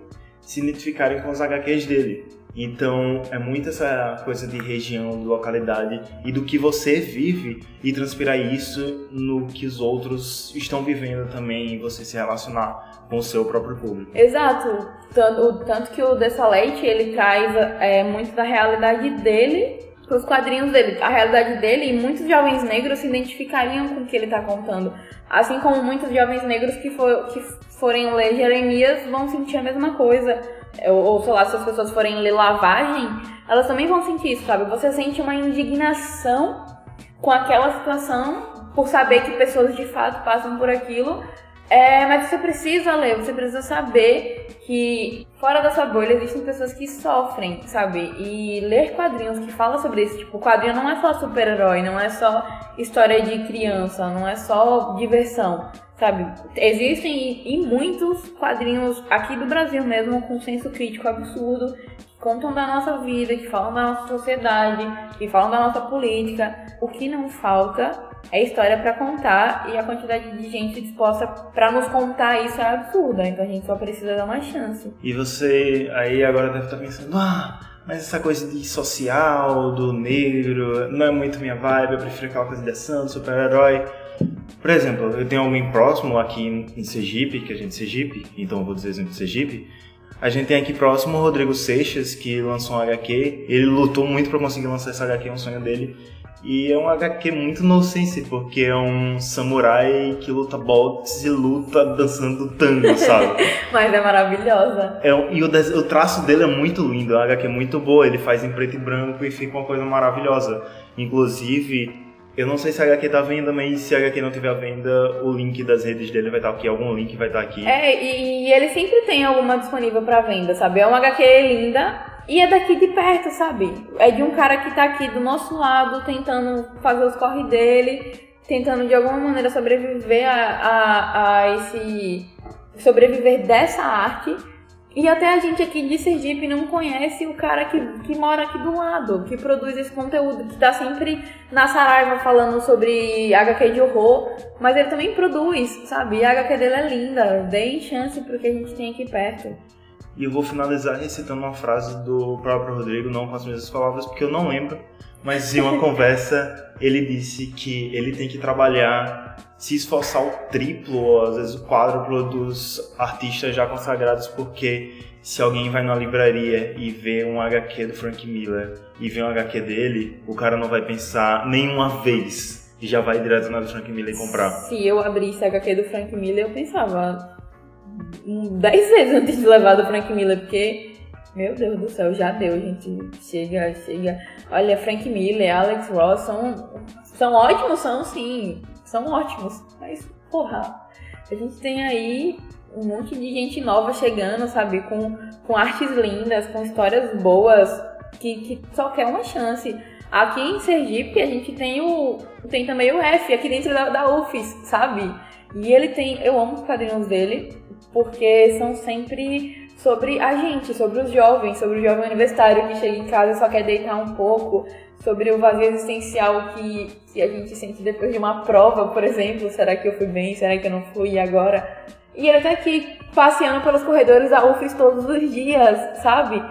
se identificarem com os HQs dele. Então é muito essa coisa de região, de localidade e do que você vive e transpirar isso no que os outros estão vivendo também e você se relacionar com o seu próprio público. Exato. Tanto, o- tanto que o Dessalete, ele traz é, muito da realidade dele para os quadrinhos dele. A realidade dele e muitos jovens negros se identificariam com o que ele está contando. Assim como muitos jovens negros que, for, que forem ler Jeremias vão sentir a mesma coisa. Ou, sei lá, se as pessoas forem ler Lavagem, elas também vão sentir isso, sabe? Você sente uma indignação com aquela situação por saber que pessoas de fato passam por aquilo. É, mas você precisa ler, você precisa saber que fora da sua bolha existem pessoas que sofrem, sabe? E ler quadrinhos que falam sobre isso, tipo, quadrinho não é só super-herói, não é só história de criança, não é só diversão, sabe? Existem e muitos quadrinhos aqui do Brasil mesmo com senso crítico absurdo que contam da nossa vida, que falam da nossa sociedade, que falam da nossa política. O que não falta é história pra contar e a quantidade de gente disposta pra nos contar isso é absurda. Então a gente só precisa dar uma chance. E você aí agora deve estar pensando, ah, mas essa coisa de social, do negro, não é muito minha vibe, eu prefiro aquela coisa de ação, super-herói. Por exemplo, eu tenho alguém próximo aqui em Sergipe, que a gente é Sergipe, então eu vou dizer exemplo de Sergipe. A gente tem aqui próximo o Rodrigo Seixas, que lançou um HQ. Ele lutou muito para conseguir lançar esse HQ, é um sonho dele. E é um HQ muito nonsense, porque é um samurai que luta boxe e luta dançando tango, sabe? Mas é maravilhosa. É, um- e o, o traço dele é muito lindo, é uma HQ muito boa, ele faz em preto e branco e fica uma coisa maravilhosa. Inclusive, eu não sei se a HQ tá à venda, mas se a HQ não tiver à venda, o link das redes dele vai estar aqui, algum link vai estar aqui. É, e, e ele sempre tem alguma disponível pra venda, sabe? É uma HQ linda e é daqui de perto, sabe? É de um cara que tá aqui do nosso lado, tentando fazer os corre dele, tentando de alguma maneira sobreviver a, a, a esse. sobreviver dessa arte. E até a gente aqui de Sergipe não conhece o cara que, que mora aqui do lado, que produz esse conteúdo, que tá sempre na Saraiva falando sobre HQ de horror, mas ele também produz, sabe? E a HQ dele é linda, deem chance pro que a gente tem aqui perto. E eu vou finalizar recitando uma frase do próprio Rodrigo, não com as mesmas palavras, porque eu não lembro, mas em uma conversa ele disse que ele tem que trabalhar, se esforçar o triplo, ou às vezes o quádruplo dos artistas já consagrados, porque se alguém vai na livraria e vê um HQ do Frank Miller e vê um HQ dele, o cara não vai pensar nenhuma vez e já vai direto na do Frank Miller e comprar. Se eu abrisse a HQ do Frank Miller, eu pensava hum, dez vezes antes de levar do Frank Miller, porque, meu Deus do céu, já deu, gente. Chega, chega. Olha, Frank Miller, Alex Ross são São ótimos? São sim. São ótimos. Mas, porra, a gente tem aí um monte de gente nova chegando, sabe? Com, com artes lindas, com histórias boas, que, que só quer uma chance. Aqui em Sergipe a gente tem o. tem também o F, aqui dentro da, da UFES, sabe? E ele tem. Eu amo os quadrinhos dele, porque são sempre sobre a gente, sobre os jovens, sobre o jovem universitário que chega em casa e só quer deitar um pouco, sobre o vazio existencial que, que a gente sente depois de uma prova, por exemplo. Será que eu fui bem? Será que eu não fui? Agora? E ele tá aqui passeando pelos corredores da UFES todos os dias, sabe?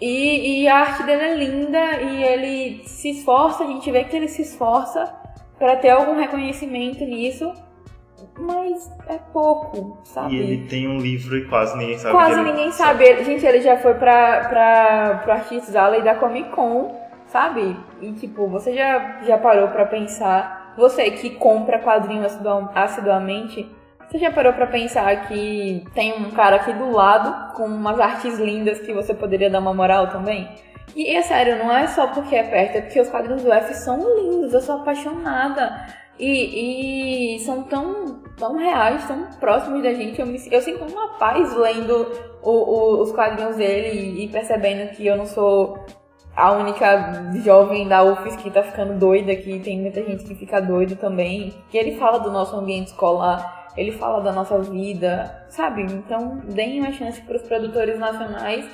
E, e, a arte dele é linda e ele se esforça, a gente vê que ele se esforça para ter algum reconhecimento nisso, mas é pouco, sabe? E ele tem um livro e quase ninguém sabe. Quase ele- ninguém sabe. Gente, ele já foi pra, pra, pro Artistas Alley da Comic Con, sabe? E tipo, você já, já parou pra pensar, você que compra quadrinhos assidu- assiduamente, você já parou pra pensar que tem um cara aqui do lado com umas artes lindas que você poderia dar uma moral também? E é sério, não é só porque é perto, é porque os quadrinhos do F são lindos, eu sou apaixonada. E, e são tão, tão reais, tão próximos da gente. Eu, me, eu sinto uma paz lendo o- o- os quadrinhos dele e, e percebendo que eu não sou a única jovem da UFES que tá ficando doida, que tem muita gente que fica doido também. E ele fala do nosso ambiente escolar, ele fala da nossa vida, sabe? Então, deem uma chance para os produtores nacionais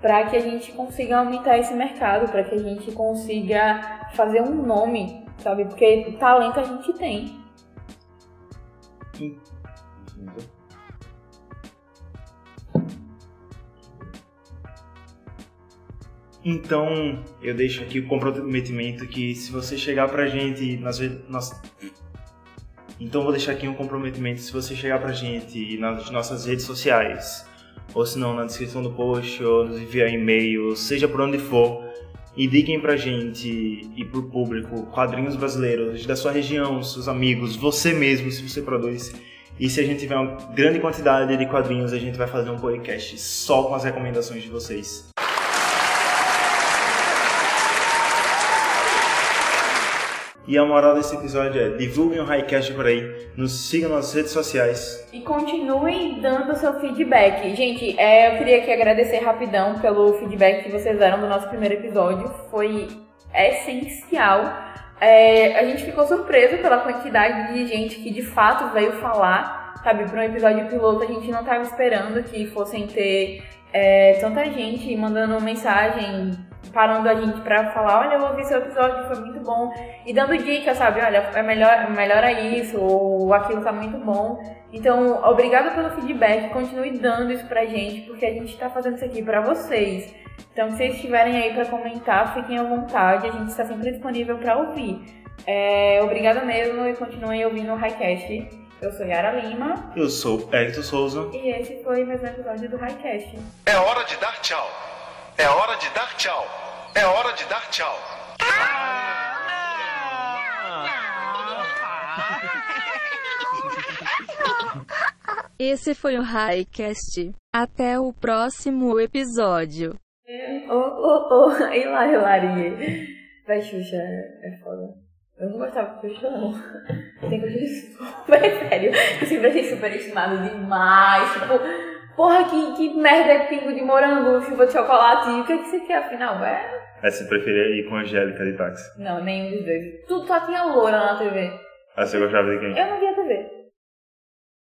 para que a gente consiga aumentar esse mercado, para que a gente consiga fazer um nome, sabe? Porque talento a gente tem. Então, eu deixo aqui o comprometimento que se você chegar pra gente nas nas Então vou deixar aqui um comprometimento se você chegar pra gente nas nossas redes sociais, ou se não na descrição do post, ou nos enviar e-mail, seja por onde for, indiquem pra gente e pro público quadrinhos brasileiros da sua região, seus amigos, você mesmo, se você produz. E se a gente tiver uma grande quantidade de quadrinhos, a gente vai fazer um podcast só com as recomendações de vocês. E a moral desse episódio é: divulguem o Highcast por aí, nos sigam nas redes sociais. E continuem dando seu feedback. Gente, é, eu queria aqui agradecer rapidão pelo feedback que vocês deram do nosso primeiro episódio. Foi essencial. É, a gente ficou surpreso pela quantidade de gente que de fato veio falar. Sabe, para um episódio piloto a gente não estava esperando que fossem ter é, tanta gente mandando mensagem, parando a gente pra falar, olha, eu ouvi seu episódio, foi muito bom. E dando dicas, sabe, olha, é melhor, melhora isso, ou aquilo tá muito bom. Então, obrigada pelo feedback, continue dando isso pra gente, porque a gente tá fazendo isso aqui pra vocês. Então, se vocês estiverem aí pra comentar, fiquem à vontade, a gente está sempre disponível pra ouvir. É, obrigada mesmo e continuem ouvindo o Highcast. Eu sou Yara Lima Eu sou Hector Souza. e esse foi mais um episódio do Highcast. É hora de dar tchau. É hora de dar tchau. É hora de dar tchau. Esse foi o Highcast. Até o próximo episódio. Ô, ô, ô, Hilari. Vai, Xuxa, é foda. Eu não gostava de Xuxa, não. Tem que ser super sério. Eu sempre achei superestimado demais. Tipo, porra, que, que merda é pingo de morango, chuva de chocolate. E o que, é que você quer, afinal? É... Aí você preferia ir com a Angélica de táxi. Não, nenhum dos dois. Tudo só tinha loura na TV. Aí você gostava de quem? Eu não via TV.